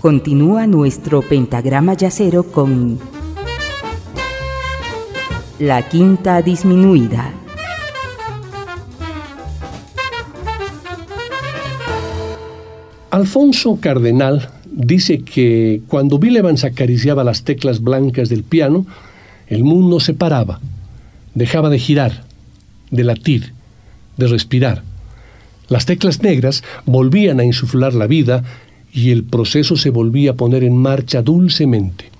Continúa nuestro pentagrama yacero con la quinta disminuida. Alfonso Cardenal dice que cuando Bill Evans acariciaba las teclas blancas del piano, el mundo se paraba, dejaba de girar, de latir, de respirar. Las teclas negras volvían a insuflar la vida y el proceso se volvía a poner en marcha dulcemente.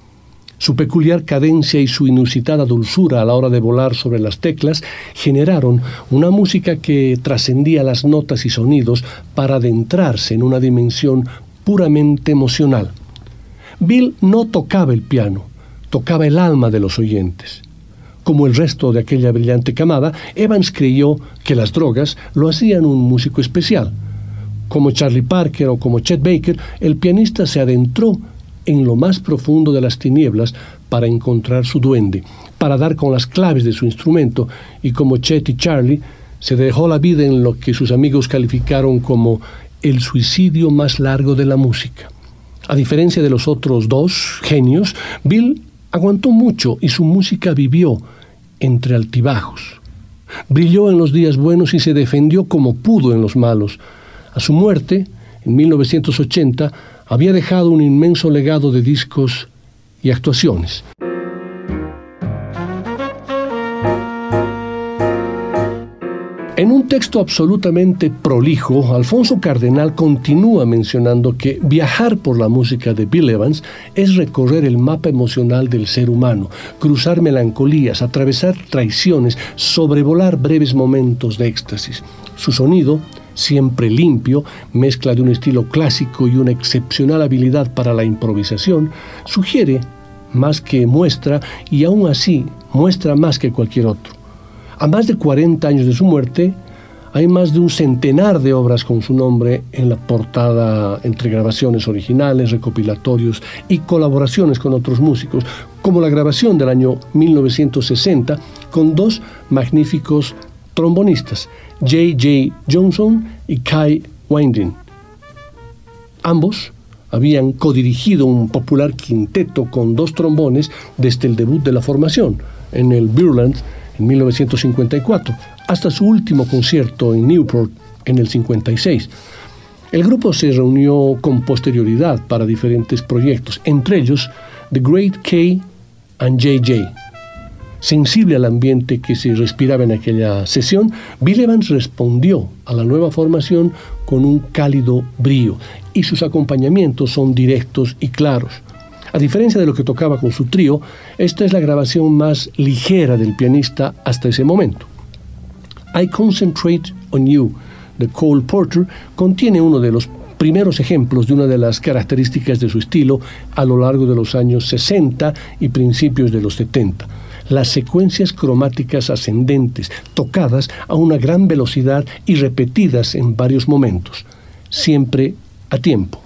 Su peculiar cadencia y su inusitada dulzura a la hora de volar sobre las teclas generaron una música que trascendía las notas y sonidos para adentrarse en una dimensión puramente emocional. Bill no tocaba el piano, tocaba el alma de los oyentes. Como el resto de aquella brillante camada, Evans creyó que las drogas lo hacían un músico especial. Como Charlie Parker o como Chet Baker, el pianista se adentró en lo más profundo de las tinieblas para encontrar su duende, para dar con las claves de su instrumento, y como Chet y Charlie, se dejó la vida en lo que sus amigos calificaron como el suicidio más largo de la música. A diferencia de los otros dos genios, Bill aguantó mucho y su música vivió entre altibajos. Brilló en los días buenos y se defendió como pudo en los malos. A su muerte, en 1980, había dejado un inmenso legado de discos y actuaciones. Texto absolutamente prolijo, Alfonso Cardenal continúa mencionando que viajar por la música de Bill Evans es recorrer el mapa emocional del ser humano, cruzar melancolías, atravesar traiciones, sobrevolar breves momentos de éxtasis. Su sonido siempre limpio, mezcla de un estilo clásico y una excepcional habilidad para la improvisación, sugiere más que muestra y aún así muestra más que cualquier otro. A más de 40 años de su muerte, hay más de un centenar de obras con su nombre en la portada entre grabaciones originales, recopilatorios y colaboraciones con otros músicos, como la grabación del año 1960 con dos magníficos trombonistas, J.J. Johnson y Kai Winding. Ambos habían codirigido un popular quinteto con dos trombones desde el debut de la formación, en el Burland en 1954, hasta su último concierto en Newport en el 56. El grupo se reunió con posterioridad para diferentes proyectos, entre ellos The Great K and JJ, sensible al ambiente que se respiraba en aquella sesión, Bill Evans respondió a la nueva formación con un cálido brío y sus acompañamientos son directos y claros. A diferencia de lo que tocaba con su trío, esta es la grabación más ligera del pianista hasta ese momento. I Concentrate on You. De Cole Porter contiene uno de los primeros ejemplos de una de las características de su estilo a lo largo de los años 60 y principios de los 70 las secuencias cromáticas ascendentes, tocadas a una gran velocidad y repetidas en varios momentos, siempre a tiempo.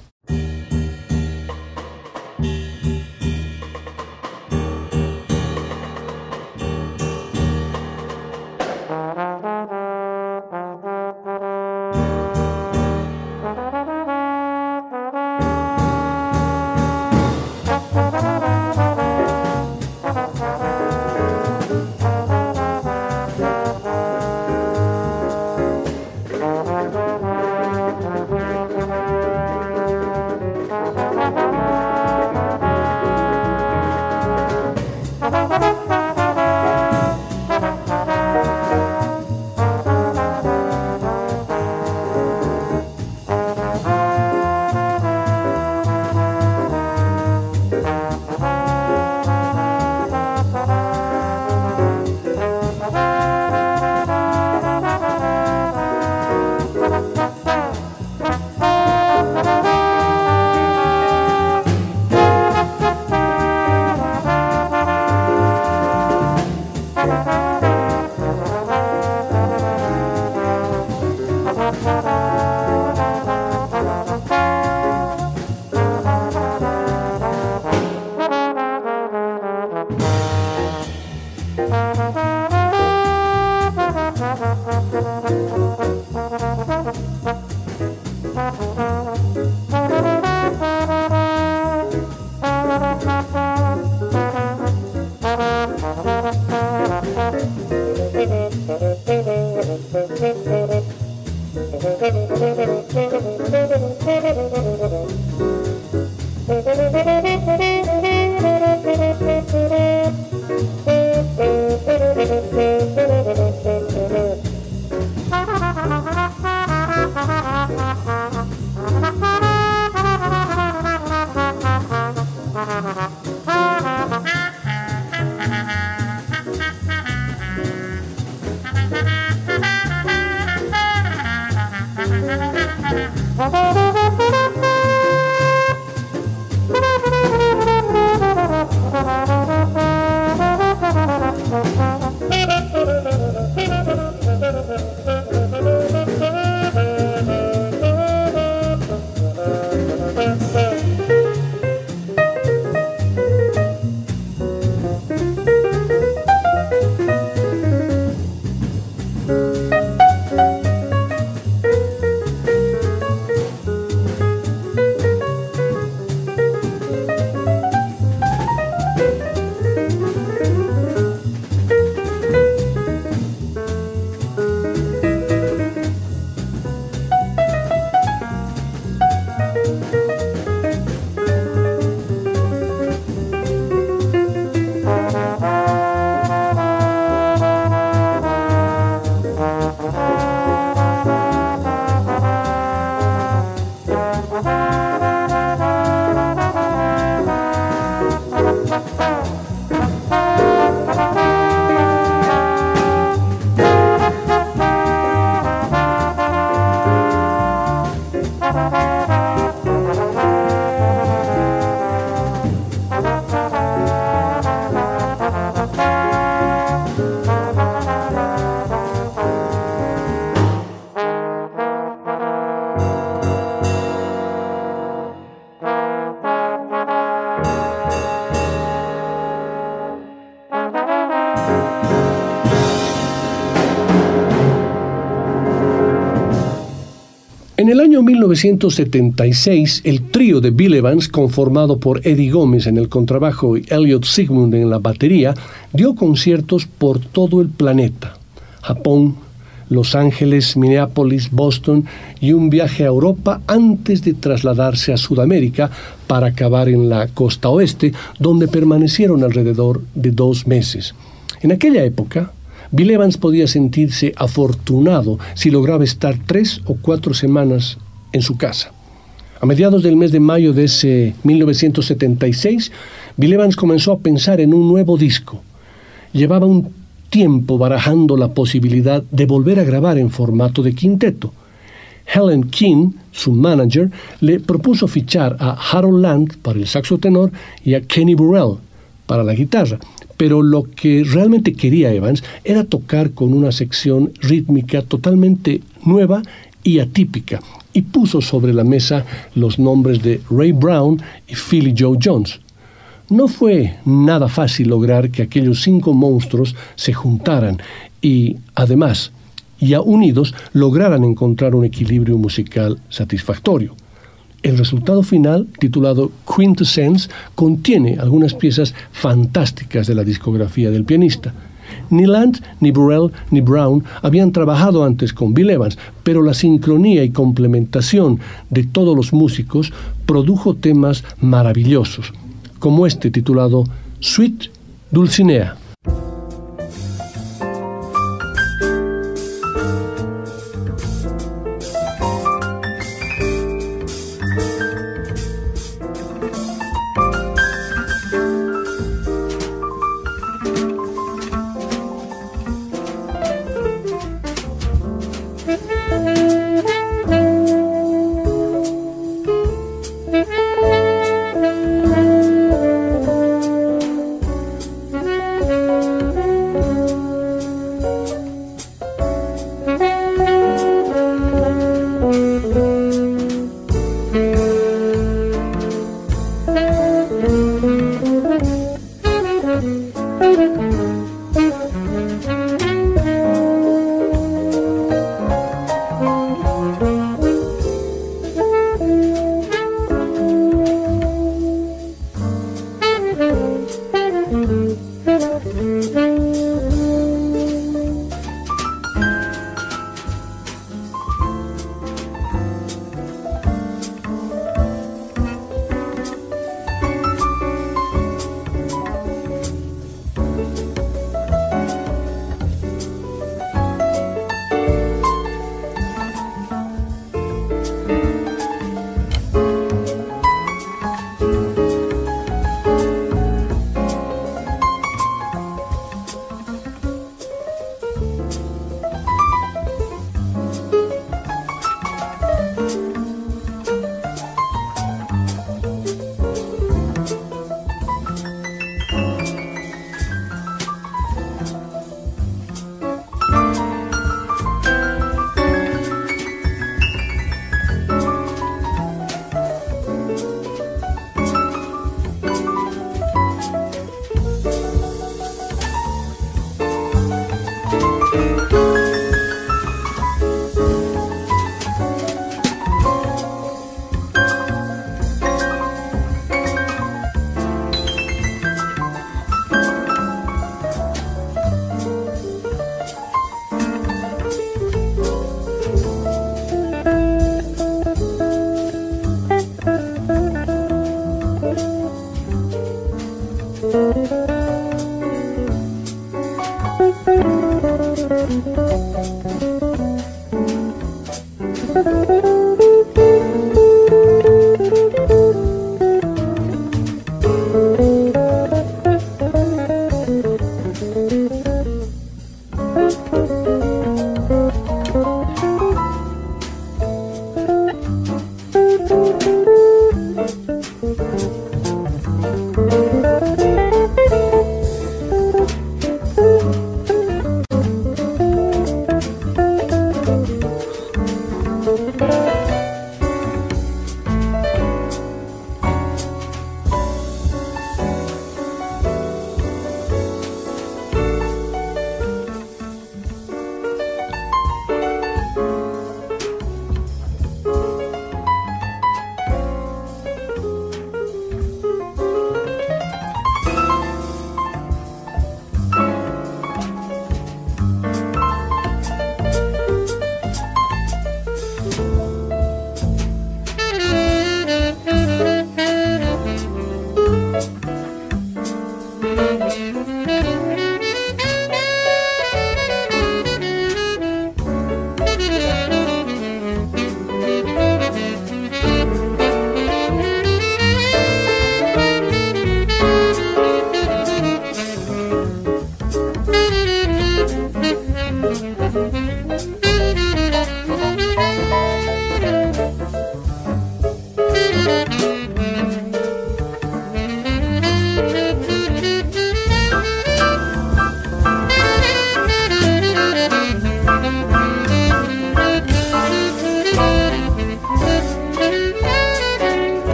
1976, el trío de Bill Evans, conformado por Eddie Gómez en el contrabajo y Elliot Sigmund en la batería, dio conciertos por todo el planeta. Japón, Los Ángeles, Minneapolis, Boston y un viaje a Europa antes de trasladarse a Sudamérica para acabar en la costa oeste, donde permanecieron alrededor de dos meses. En aquella época, Bill Evans podía sentirse afortunado si lograba estar tres o cuatro semanas en su casa. A mediados del mes de mayo de ese 1976, Bill Evans comenzó a pensar en un nuevo disco. Llevaba un tiempo barajando la posibilidad de volver a grabar en formato de quinteto. Helen King, su manager, le propuso fichar a Harold Land para el saxo tenor y a Kenny Burrell para la guitarra, pero lo que realmente quería Evans era tocar con una sección rítmica totalmente nueva y atípica, y puso sobre la mesa los nombres de Ray Brown y Philly Joe Jones. No fue nada fácil lograr que aquellos cinco monstruos se juntaran y, además, ya unidos, lograran encontrar un equilibrio musical satisfactorio. El resultado final, titulado Quintessence, contiene algunas piezas fantásticas de la discografía del pianista. Ni Land, ni Burrell, ni Brown habían trabajado antes con Bill Evans, pero la sincronía y complementación de todos los músicos produjo temas maravillosos, como este titulado Sweet Dulcinea. Thank you.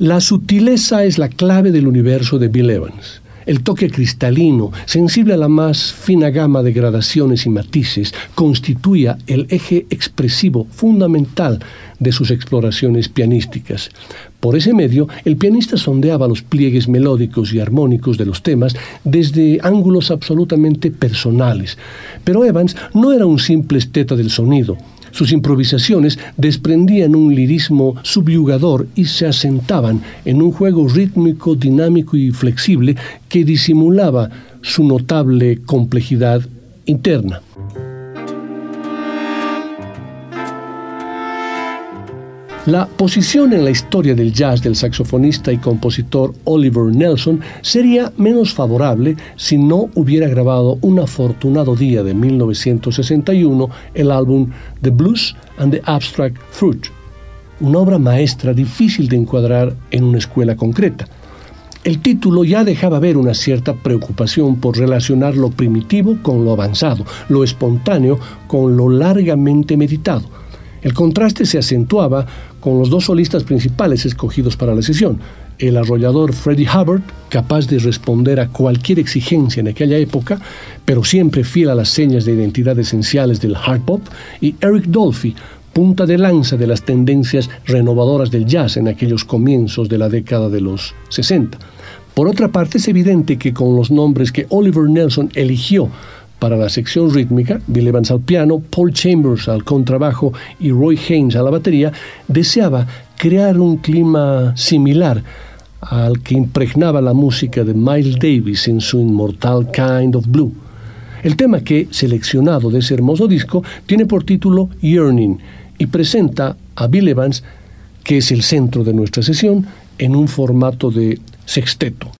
La sutileza es la clave del universo de Bill Evans. El toque cristalino, sensible a la más fina gama de gradaciones y matices, constituía el eje expresivo fundamental de sus exploraciones pianísticas. Por ese medio, el pianista sondeaba los pliegues melódicos y armónicos de los temas desde ángulos absolutamente personales. Pero Evans no era un simple esteta del sonido, sus improvisaciones desprendían un lirismo subyugador y se asentaban en un juego rítmico, dinámico y flexible que disimulaba su notable complejidad interna. La posición en la historia del jazz del saxofonista y compositor Oliver Nelson sería menos favorable si no hubiera grabado un afortunado día de 1961 el álbum The Blues and the Abstract Fruit, una obra maestra difícil de encuadrar en una escuela concreta. El título ya dejaba ver una cierta preocupación por relacionar lo primitivo con lo avanzado, lo espontáneo con lo largamente meditado. El contraste se acentuaba con los dos solistas principales escogidos para la sesión, el arrollador Freddie Hubbard, capaz de responder a cualquier exigencia en aquella época, pero siempre fiel a las señas de identidad esenciales del hard pop, y Eric Dolphy, punta de lanza de las tendencias renovadoras del jazz en aquellos comienzos de la década de los 60. Por otra parte, es evidente que con los nombres que Oliver Nelson eligió para la sección rítmica, Bill Evans al piano, Paul Chambers al contrabajo y Roy Haynes a la batería, deseaba crear un clima similar al que impregnaba la música de Miles Davis en su inmortal Kind of Blue. El tema que, seleccionado de ese hermoso disco, tiene por título Yearning y presenta a Bill Evans, que es el centro de nuestra sesión, en un formato de sexteto.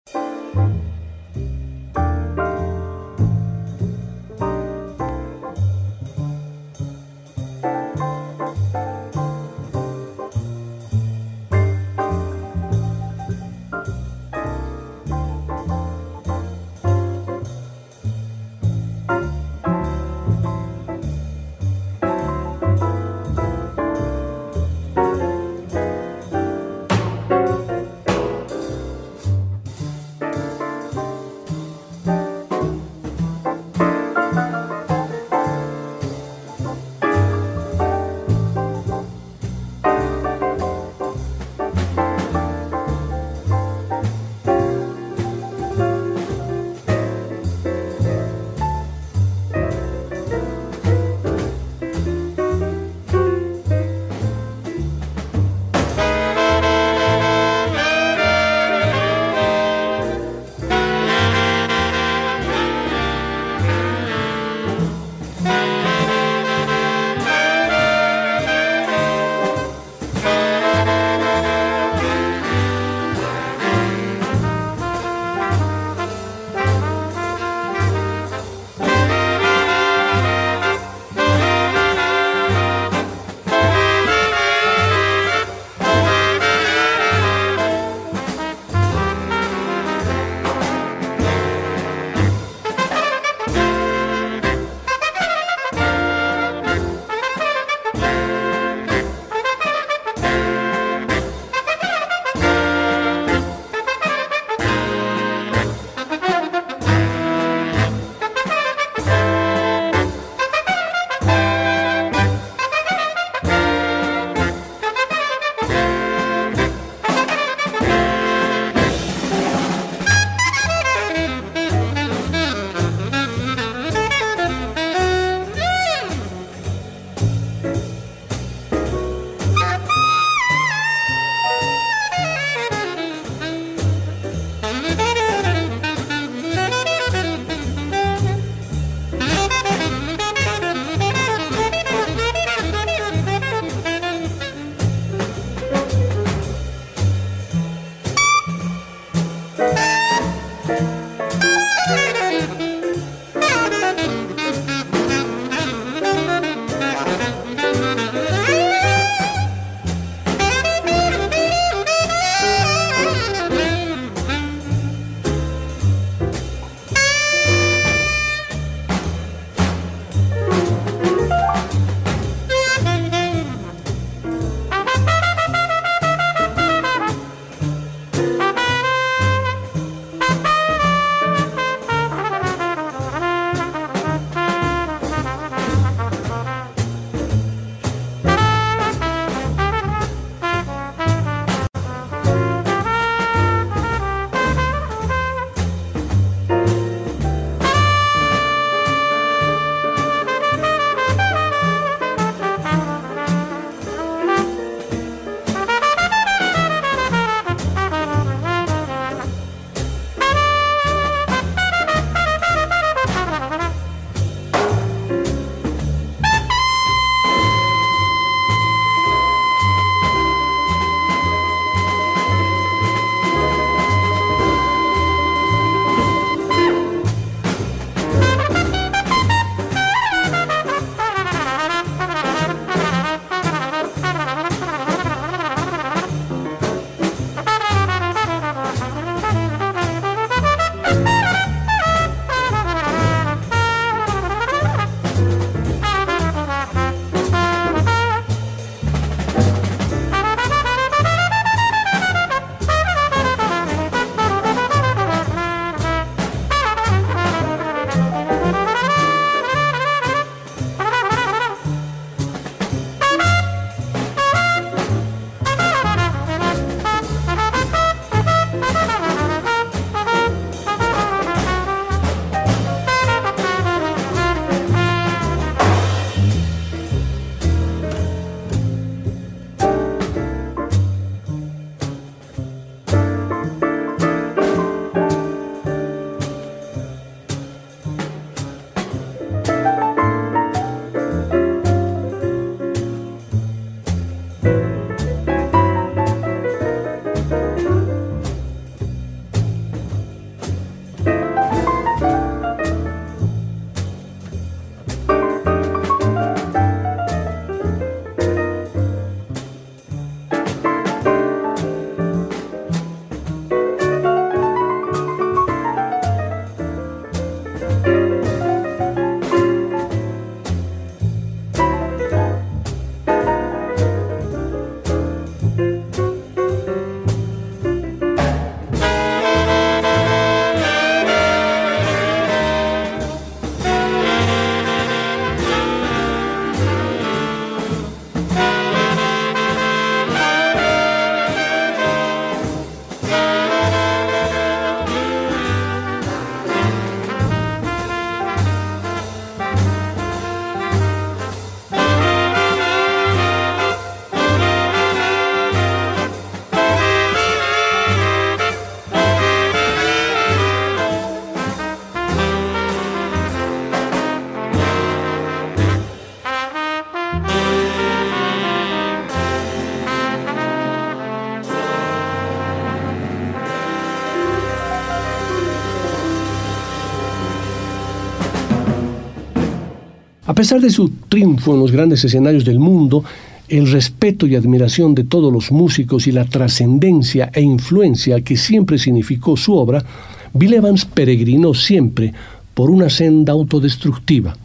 A pesar de su triunfo en los grandes escenarios del mundo, el respeto y admiración de todos los músicos y la trascendencia e influencia que siempre significó su obra, Bill Evans peregrinó siempre por una senda autodestructiva,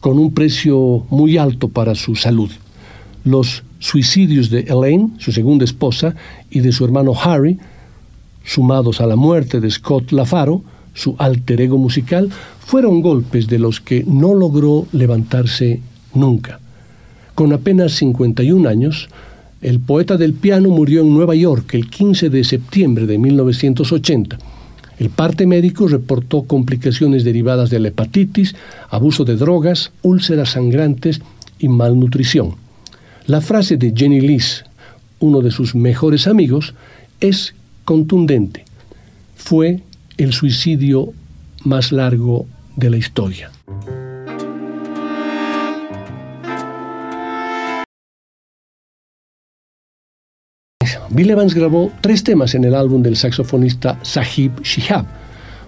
con un precio muy alto para su salud. Los suicidios de Elaine, su segunda esposa, y de su hermano Harry, sumados a la muerte de Scott Lafaro, su alter ego musical, fueron golpes de los que no logró levantarse nunca. Con apenas 51 años, el poeta del piano murió en Nueva York el 15 de septiembre de 1980. El parte médico reportó complicaciones derivadas de la hepatitis, abuso de drogas, úlceras sangrantes y malnutrición. La frase de Jenny Lees, uno de sus mejores amigos, es contundente. Fue el suicidio más largo de la historia. Bill Evans grabó tres temas en el álbum del saxofonista Sahib Shihab,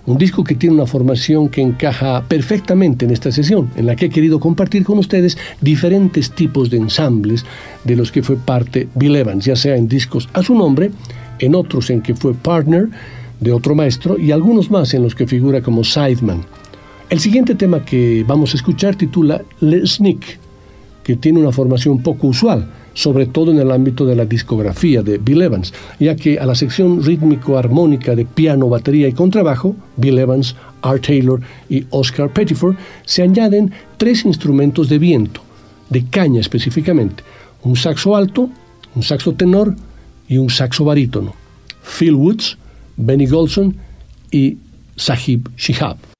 un disco que tiene una formación que encaja perfectamente en esta sesión, en la que he querido compartir con ustedes diferentes tipos de ensambles de los que fue parte Bill Evans, ya sea en discos a su nombre, en otros en que fue partner de otro maestro y algunos más en los que figura como sideman. El siguiente tema que vamos a escuchar titula Le Sneak, que tiene una formación poco usual sobre todo en el ámbito de la discografía de Bill Evans, ya que a la sección rítmico-armónica de piano, batería y contrabajo, Bill Evans, Art Taylor y Oscar Pettiford, se añaden tres instrumentos de viento, de caña específicamente, un saxo alto, un saxo tenor y un saxo barítono, Phil Woods, Benny Golson y Sahib Shihab.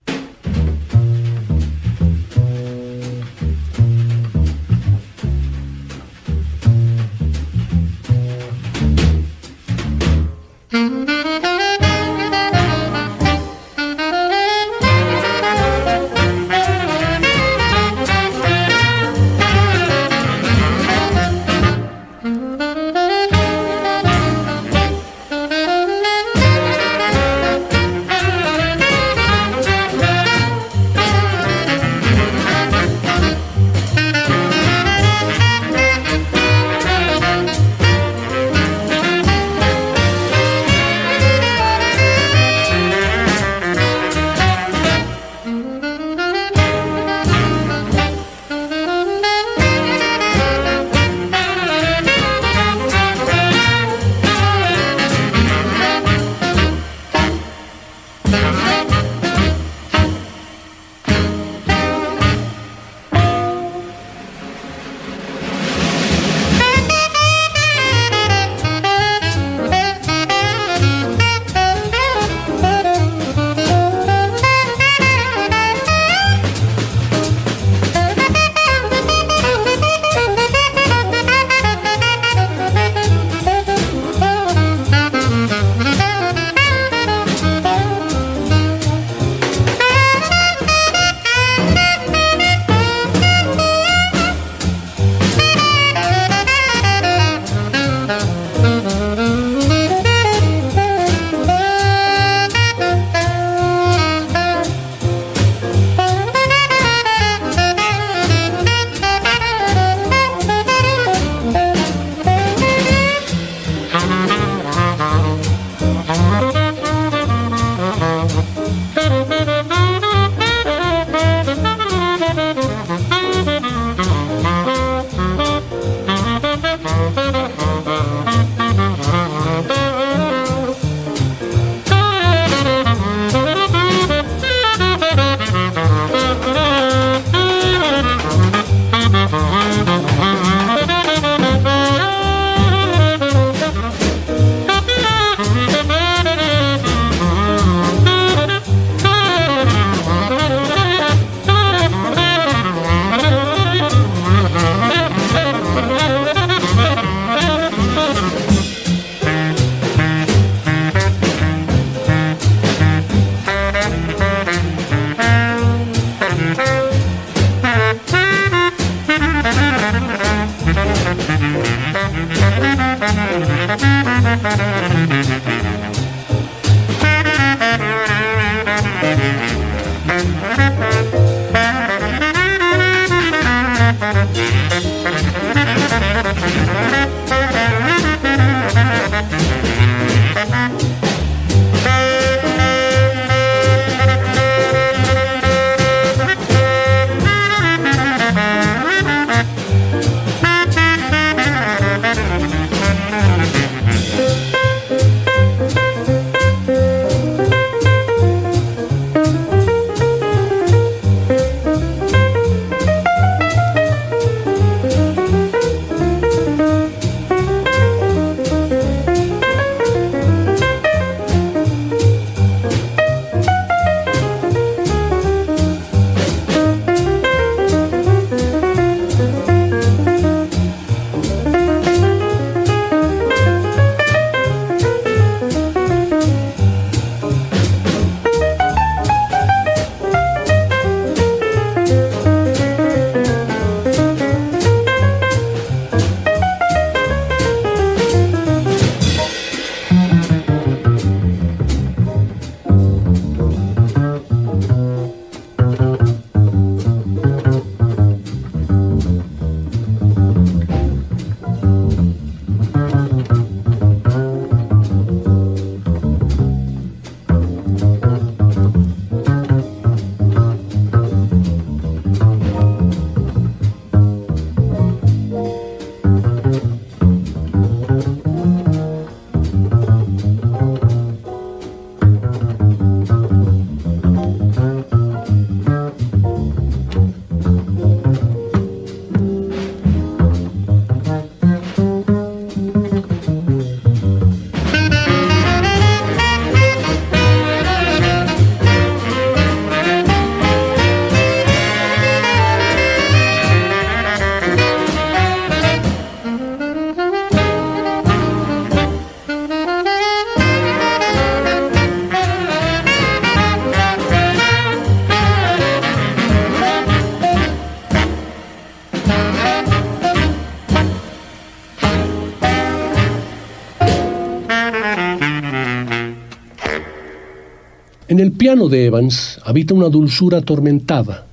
En el piano de Evans habita una dulzura atormentada,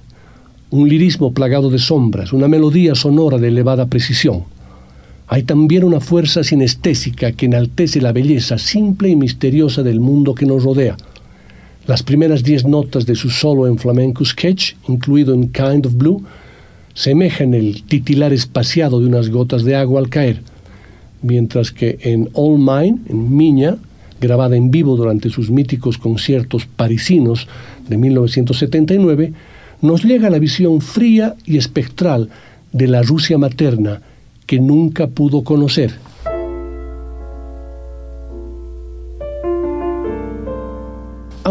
un lirismo plagado de sombras, una melodía sonora de elevada precisión. Hay también una fuerza sinestésica que enaltece la belleza simple y misteriosa del mundo que nos rodea. Las primeras diez notas de su solo en flamenco sketch, incluido en Kind of Blue, semejan el titilar espaciado de unas gotas de agua al caer, mientras que en All Mine, en Miña, grabada en vivo durante sus míticos conciertos parisinos de 1979, nos llega la visión fría y espectral de la Rusia materna que nunca pudo conocer.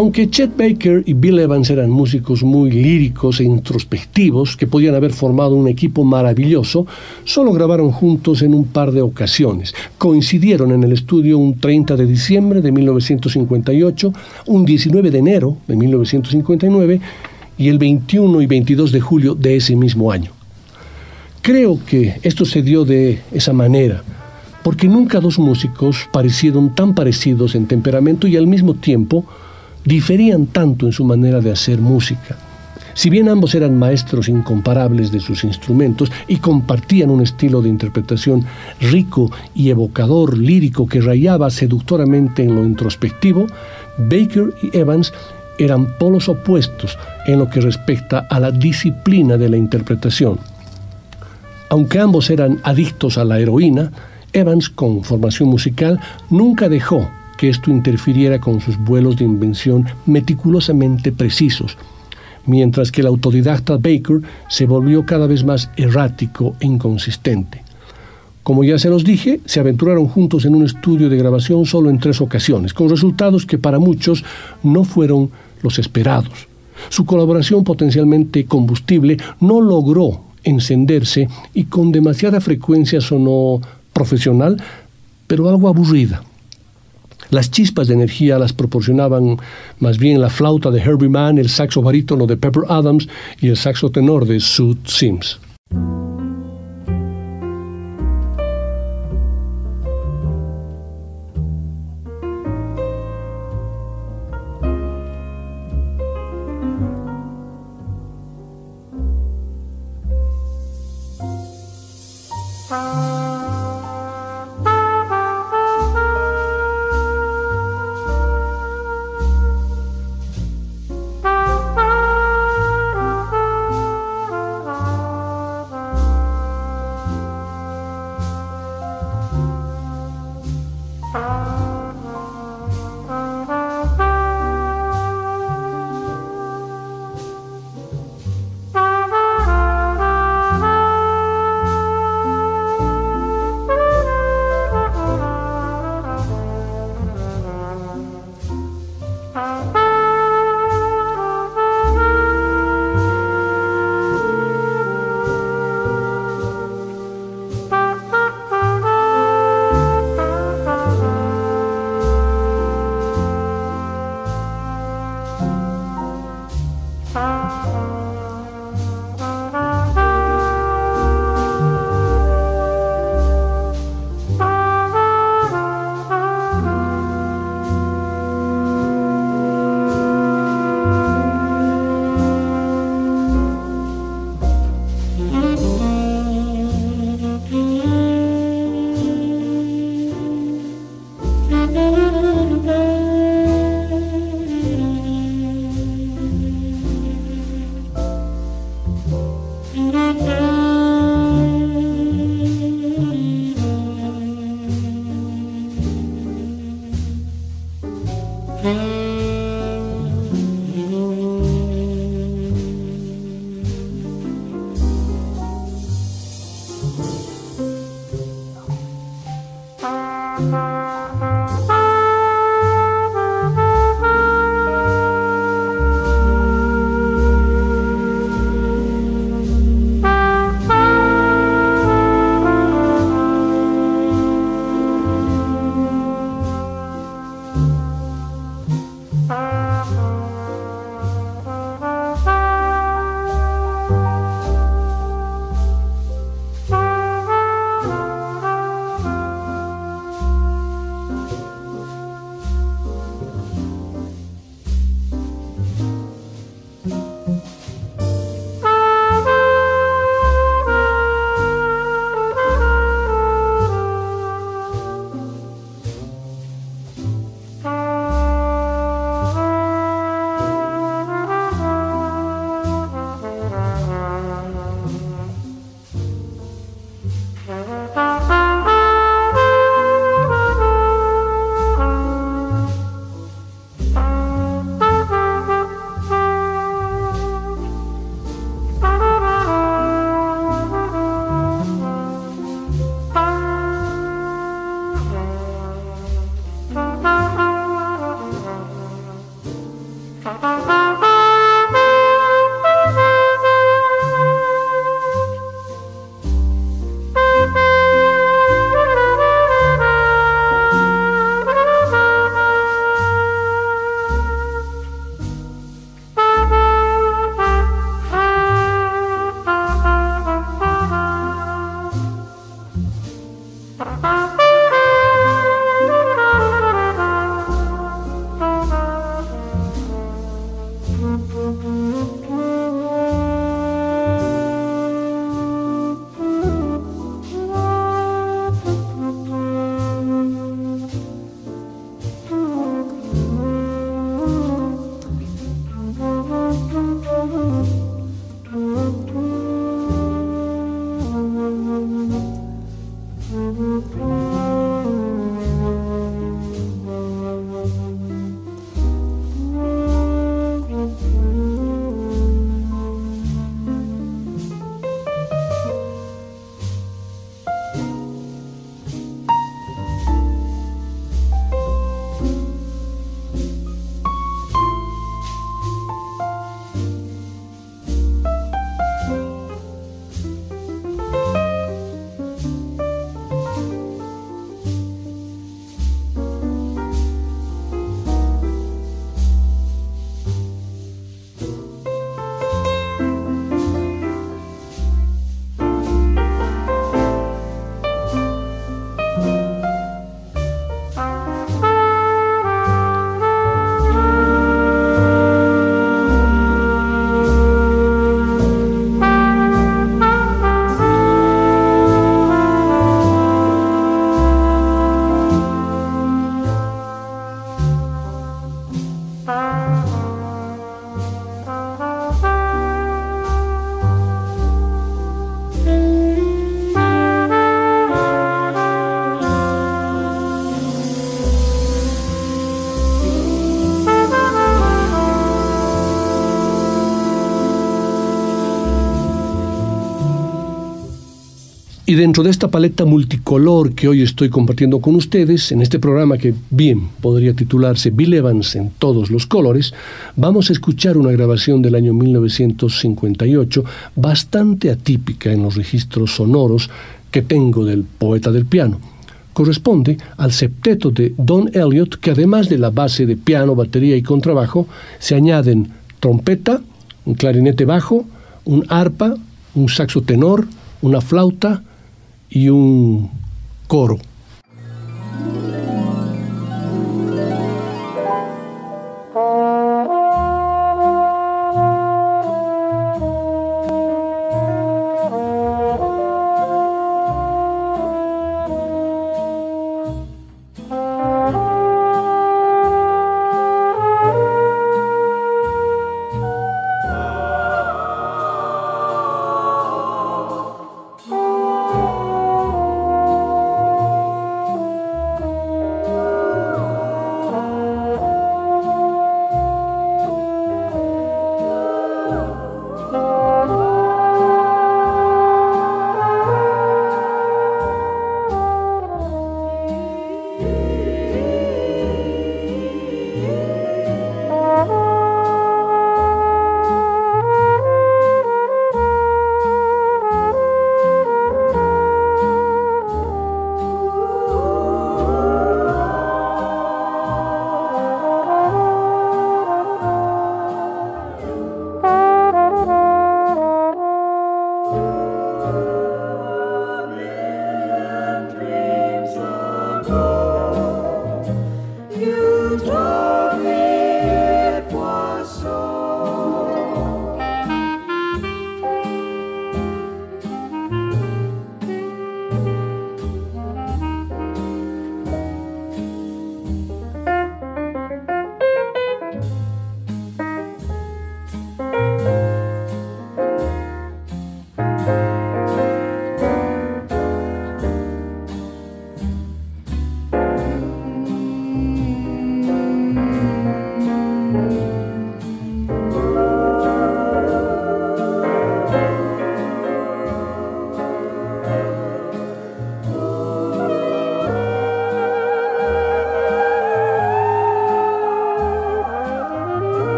Aunque Chet Baker y Bill Evans eran músicos muy líricos e introspectivos que podían haber formado un equipo maravilloso, solo grabaron juntos en un par de ocasiones. Coincidieron en el estudio un 30 de diciembre de 1958, un 19 de enero de 1959 y el 21 y 22 de julio de ese mismo año. Creo que esto se dio de esa manera, porque nunca dos músicos parecieron tan parecidos en temperamento y al mismo tiempo diferían tanto en su manera de hacer música. Si bien ambos eran maestros incomparables de sus instrumentos y compartían un estilo de interpretación rico y evocador lírico que rayaba seductoramente en lo introspectivo, Baker y Evans eran polos opuestos en lo que respecta a la disciplina de la interpretación. Aunque ambos eran adictos a la heroína, Evans, con formación musical, nunca dejó que esto interfiriera con sus vuelos de invención meticulosamente precisos, mientras que el autodidacta Baker se volvió cada vez más errático e inconsistente. Como ya se los dije, se aventuraron juntos en un estudio de grabación solo en tres ocasiones, con resultados que para muchos no fueron los esperados. Su colaboración potencialmente combustible no logró encenderse y con demasiada frecuencia sonó profesional, pero algo aburrida. Las chispas de energía las proporcionaban más bien la flauta de Herbie Mann, el saxo barítono de Pepper Adams y el saxo tenor de Sue Sims. Y dentro de esta paleta multicolor que hoy estoy compartiendo con ustedes, en este programa que bien podría titularse Bill Evans en todos los colores, vamos a escuchar una grabación del año 1958 bastante atípica en los registros sonoros que tengo del poeta del piano. Corresponde al septeto de Don Elliott que además de la base de piano, batería y contrabajo, se añaden trompeta, un clarinete bajo, un arpa, un saxo tenor, una flauta, y un coro.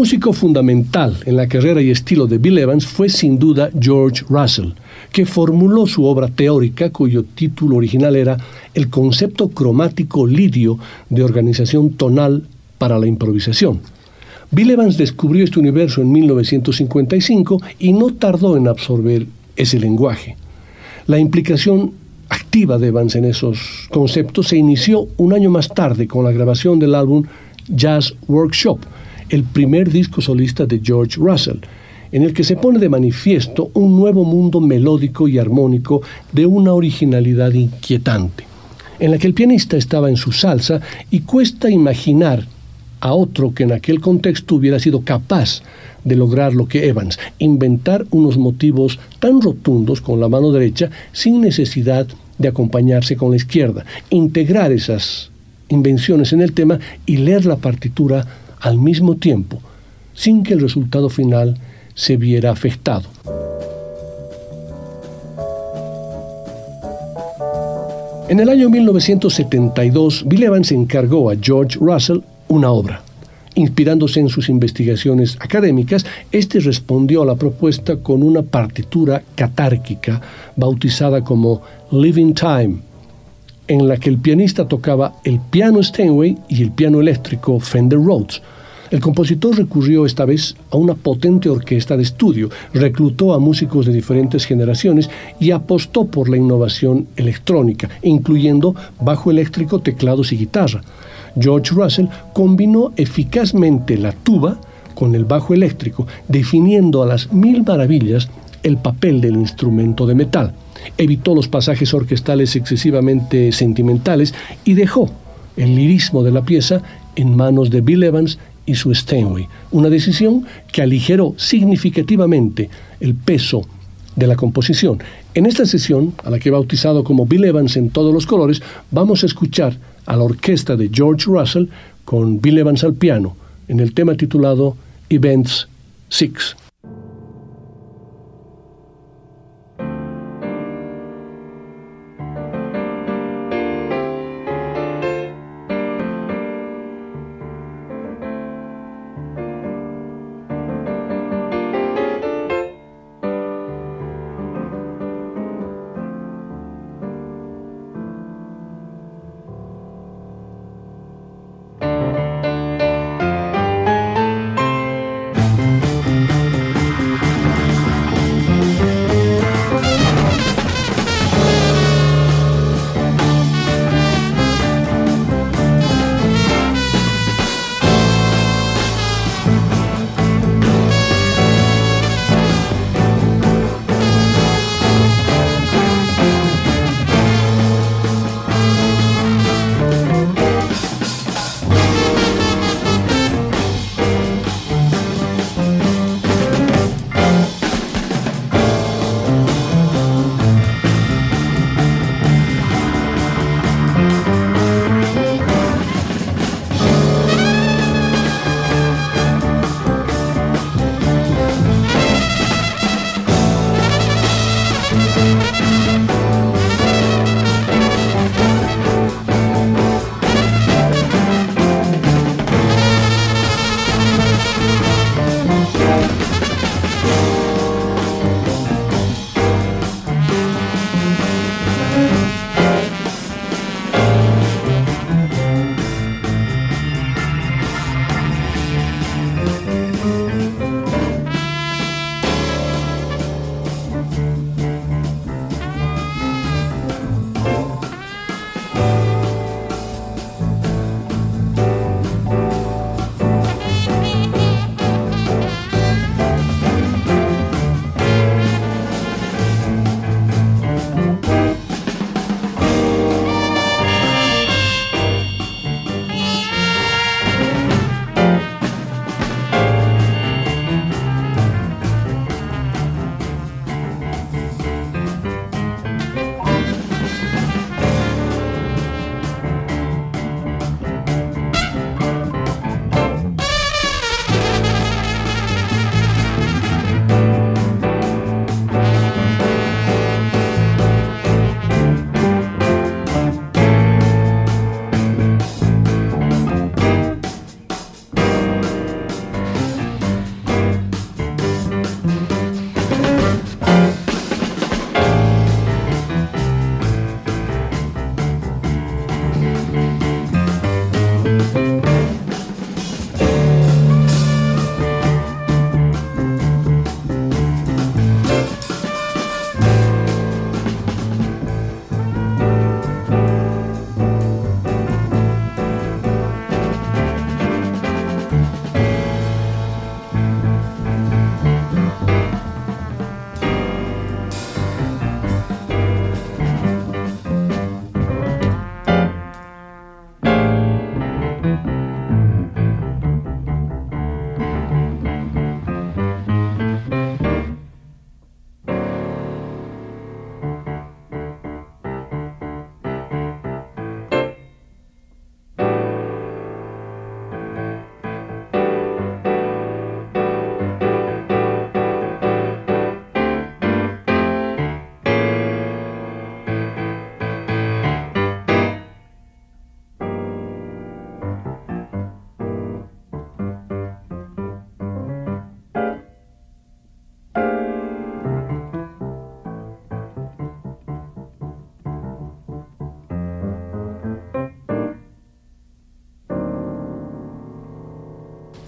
Músico fundamental en la carrera y estilo de Bill Evans fue sin duda George Russell, que formuló su obra teórica cuyo título original era El concepto cromático lidio de organización tonal para la improvisación. Bill Evans descubrió este universo en 1955 y no tardó en absorber ese lenguaje. La implicación activa de Evans en esos conceptos se inició un año más tarde con la grabación del álbum Jazz Workshop, el primer disco solista de George Russell, en el que se pone de manifiesto un nuevo mundo melódico y armónico de una originalidad inquietante, en la que el pianista estaba en su salsa y cuesta imaginar a otro que en aquel contexto hubiera sido capaz de lograr lo que Evans, inventar unos motivos tan rotundos con la mano derecha sin necesidad de acompañarse con la izquierda, integrar esas invenciones en el tema y leer la partitura al mismo tiempo, sin que el resultado final se viera afectado. En el año 1972, Bill encargó a George Russell una obra. Inspirándose en sus investigaciones académicas, este respondió a la propuesta con una partitura catárquica bautizada como Living Time, en la que el pianista tocaba el piano Steinway y el piano eléctrico Fender Rhodes. El compositor recurrió esta vez a una potente orquesta de estudio, reclutó a músicos de diferentes generaciones y apostó por la innovación electrónica, incluyendo bajo eléctrico, teclados y guitarra. George Russell combinó eficazmente la tuba con el bajo eléctrico, definiendo a las mil maravillas el papel del instrumento de metal. Evitó los pasajes orquestales excesivamente sentimentales y dejó el lirismo de la pieza en manos de Bill Evans y su Steinway, una decisión que aligeró significativamente el peso de la composición. En esta sesión, a la que he bautizado como Bill Evans en todos los colores, vamos a escuchar a la orquesta de George Russell con Bill Evans al piano en el tema titulado Events 6.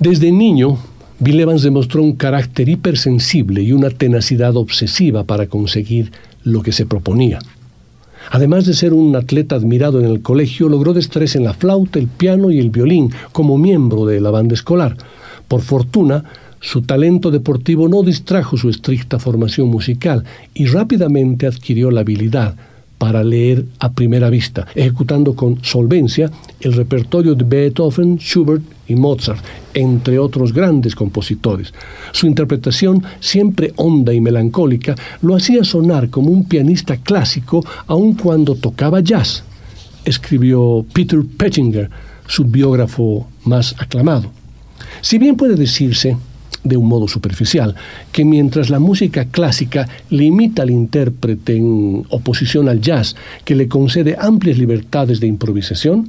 Desde niño, Bill Evans demostró un carácter hipersensible y una tenacidad obsesiva para conseguir lo que se proponía. Además de ser un atleta admirado en el colegio, logró destreza en la flauta, el piano y el violín como miembro de la banda escolar. Por fortuna, su talento deportivo no distrajo su estricta formación musical y rápidamente adquirió la habilidad para leer a primera vista, ejecutando con solvencia el repertorio de Beethoven, Schubert y Mozart, entre otros grandes compositores. Su interpretación, siempre honda y melancólica, lo hacía sonar como un pianista clásico aun cuando tocaba jazz, escribió Peter Pettinger, su biógrafo más aclamado. Si bien puede decirse de un modo superficial, que mientras la música clásica limita al intérprete en oposición al jazz, que le concede amplias libertades de improvisación,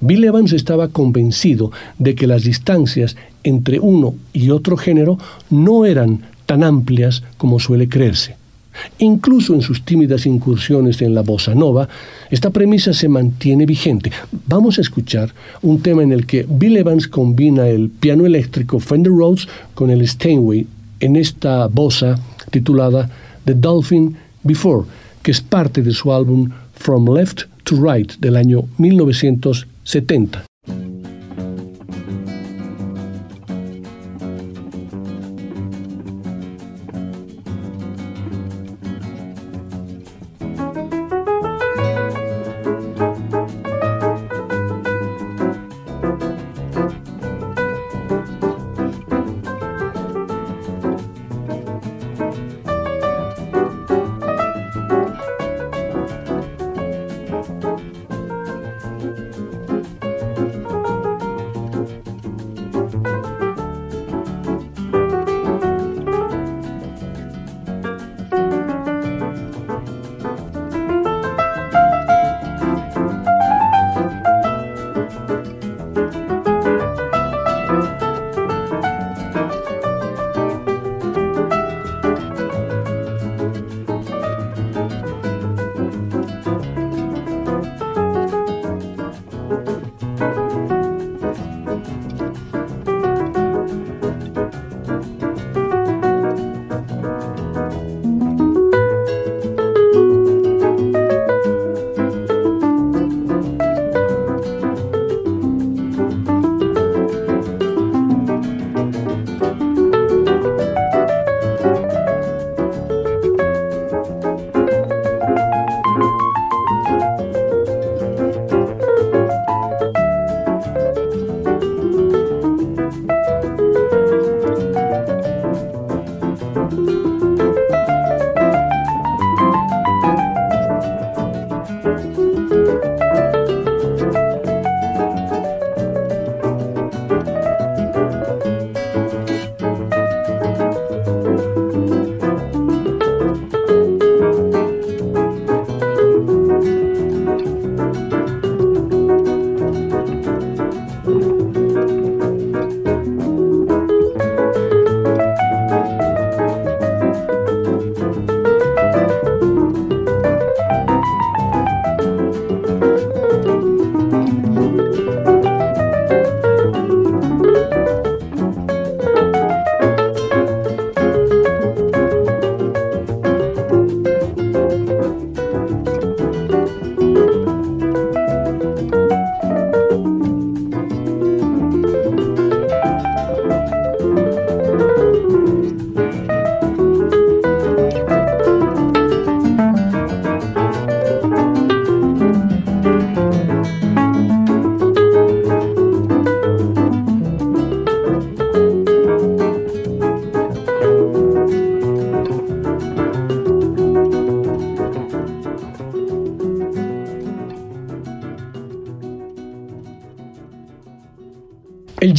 Bill Evans estaba convencido de que las distancias entre uno y otro género no eran tan amplias como suele creerse. Incluso en sus tímidas incursiones en la bossa nova, esta premisa se mantiene vigente. Vamos a escuchar un tema en el que Bill Evans combina el piano eléctrico Fender Rhodes con el Steinway en esta bossa titulada The Dolphin Before, que es parte de su álbum From Left to Right del año 1970.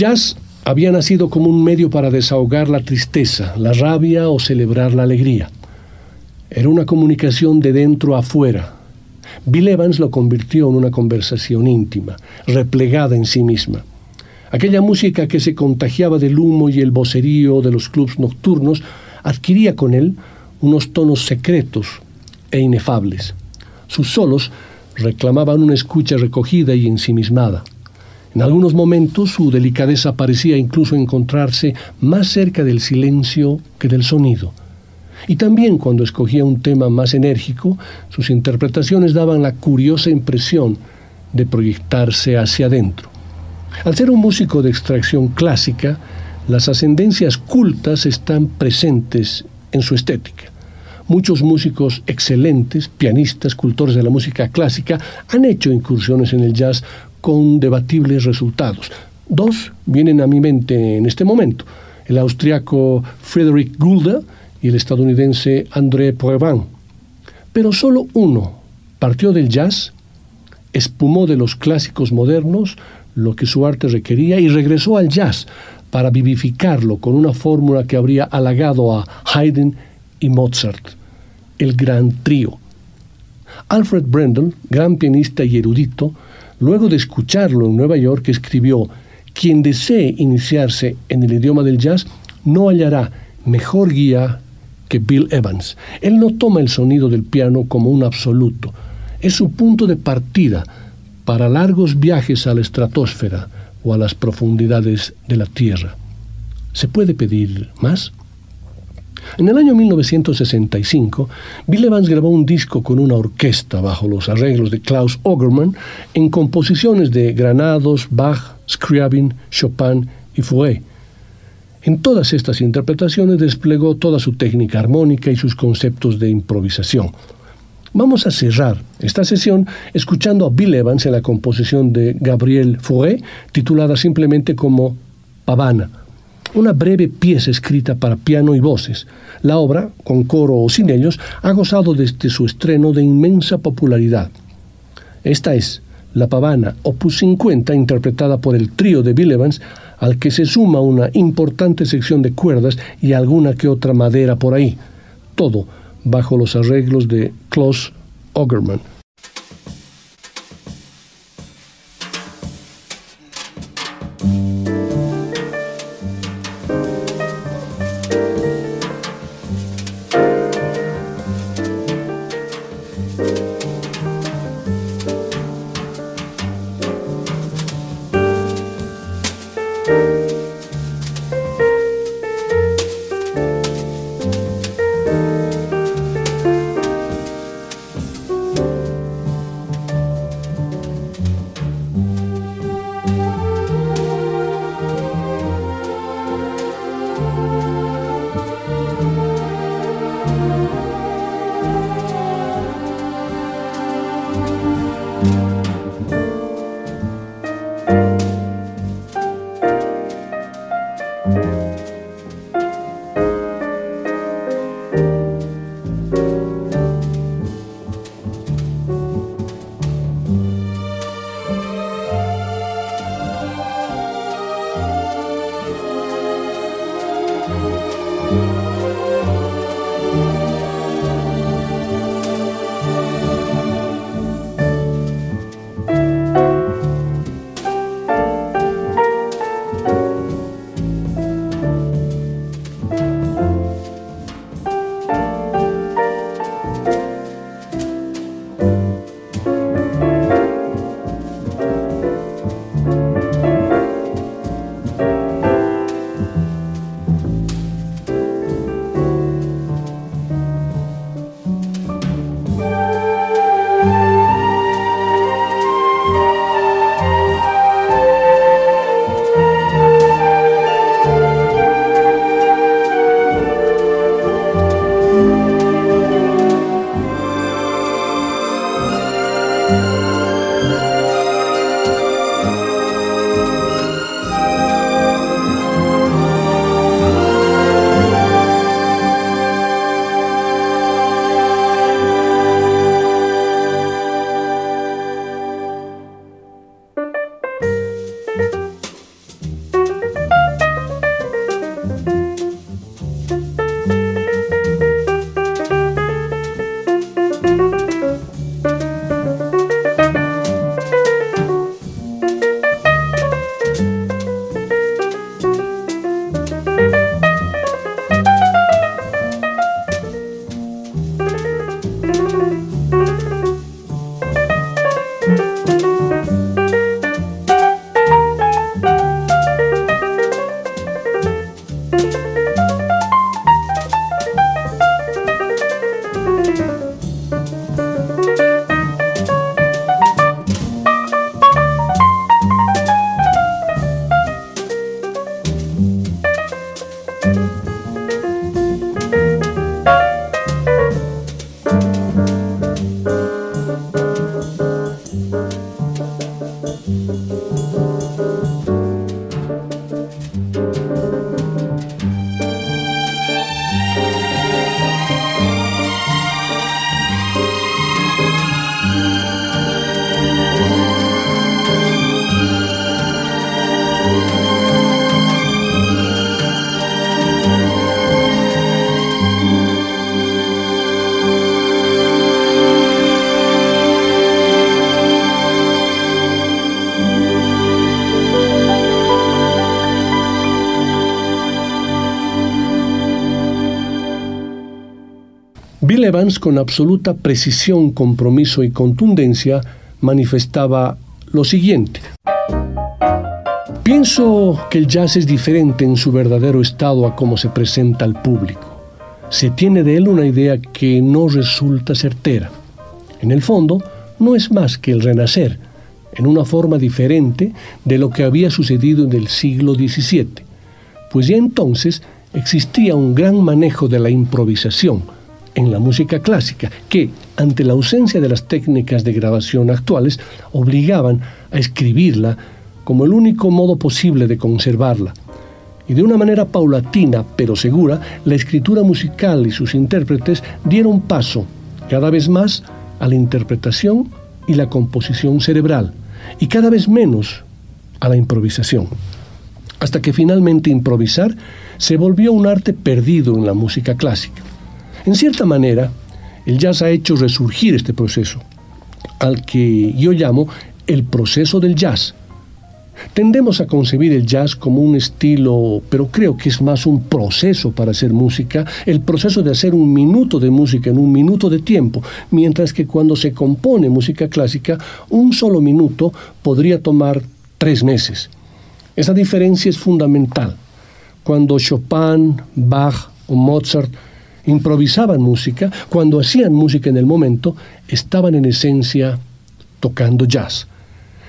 Jazz había nacido como un medio para desahogar la tristeza, la rabia o celebrar la alegría. Era una comunicación de dentro a afuera. Bill Evans lo convirtió en una conversación íntima, replegada en sí misma. Aquella música que se contagiaba del humo y el vocerío de los clubs nocturnos adquiría con él unos tonos secretos e inefables. Sus solos reclamaban una escucha recogida y ensimismada. En algunos momentos su delicadeza parecía incluso encontrarse más cerca del silencio que del sonido. Y también cuando escogía un tema más enérgico, sus interpretaciones daban la curiosa impresión de proyectarse hacia adentro. Al ser un músico de extracción clásica, las ascendencias cultas están presentes en su estética. Muchos músicos excelentes, pianistas, cultores de la música clásica, han hecho incursiones en el jazz con debatibles resultados. Dos vienen a mi mente en este momento, el austriaco Friedrich Gulda y el estadounidense André Poivin. Pero solo uno partió del jazz, espumó de los clásicos modernos, lo que su arte requería, y regresó al jazz para vivificarlo con una fórmula que habría halagado a Haydn y Mozart, el gran trío. Alfred Brendel, gran pianista y erudito, luego de escucharlo en Nueva York, escribió, quien desee iniciarse en el idioma del jazz no hallará mejor guía que Bill Evans. Él no toma el sonido del piano como un absoluto, es su punto de partida para largos viajes a la estratosfera o a las profundidades de la Tierra. ¿Se puede pedir más? En el año 1965, Bill Evans grabó un disco con una orquesta bajo los arreglos de Klaus Ogerman en composiciones de Granados, Bach, Scriabin, Chopin y Fouet. En todas estas interpretaciones desplegó toda su técnica armónica y sus conceptos de improvisación. Vamos a cerrar esta sesión escuchando a Bill Evans en la composición de Gabriel Fauré, titulada simplemente como Pavana, una breve pieza escrita para piano y voces. La obra, con coro o sin ellos, ha gozado desde su estreno de inmensa popularidad. Esta es La Pavana, opus 50, interpretada por el trío de Bill Evans, al que se suma una importante sección de cuerdas y alguna que otra madera por ahí. Todo bajo los arreglos de Klaus Ogerman. Evans, con absoluta precisión, compromiso y contundencia, manifestaba lo siguiente. Pienso que el jazz es diferente en su verdadero estado a cómo se presenta al público. Se tiene de él una idea que no resulta certera. En el fondo, no es más que el renacer, en una forma diferente de lo que había sucedido en el siglo XVII, pues ya entonces existía un gran manejo de la improvisación en la música clásica que, ante la ausencia de las técnicas de grabación actuales, obligaban a escribirla como el único modo posible de conservarla. Y de una manera paulatina pero segura, la escritura musical y sus intérpretes dieron paso cada vez más a la interpretación y la composición cerebral, y cada vez menos a la improvisación. Hasta que finalmente improvisar se volvió un arte perdido en la música clásica. En cierta manera, el jazz ha hecho resurgir este proceso, al que yo llamo el proceso del jazz. Tendemos a concebir el jazz como un estilo, pero creo que es más un proceso para hacer música, el proceso de hacer un minuto de música en un minuto de tiempo, mientras que cuando se compone música clásica, un solo minuto podría tomar tres meses. Esa diferencia es fundamental. Cuando Chopin, Bach o Mozart improvisaban música, cuando hacían música en el momento, estaban en esencia tocando jazz.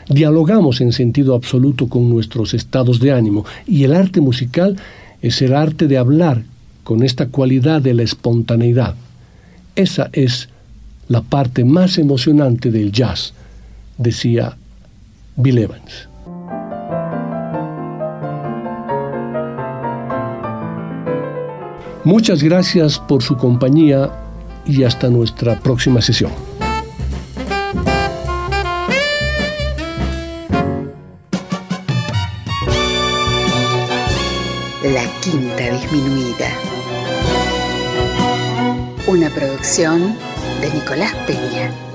Dialogamos en sentido absoluto con nuestros estados de ánimo y el arte musical es el arte de hablar con esta cualidad de la espontaneidad. Esa es la parte más emocionante del jazz, decía Bill Evans. Muchas gracias por su compañía y hasta nuestra próxima sesión. La Quinta Disminuida. Una producción de Nicolás Peña.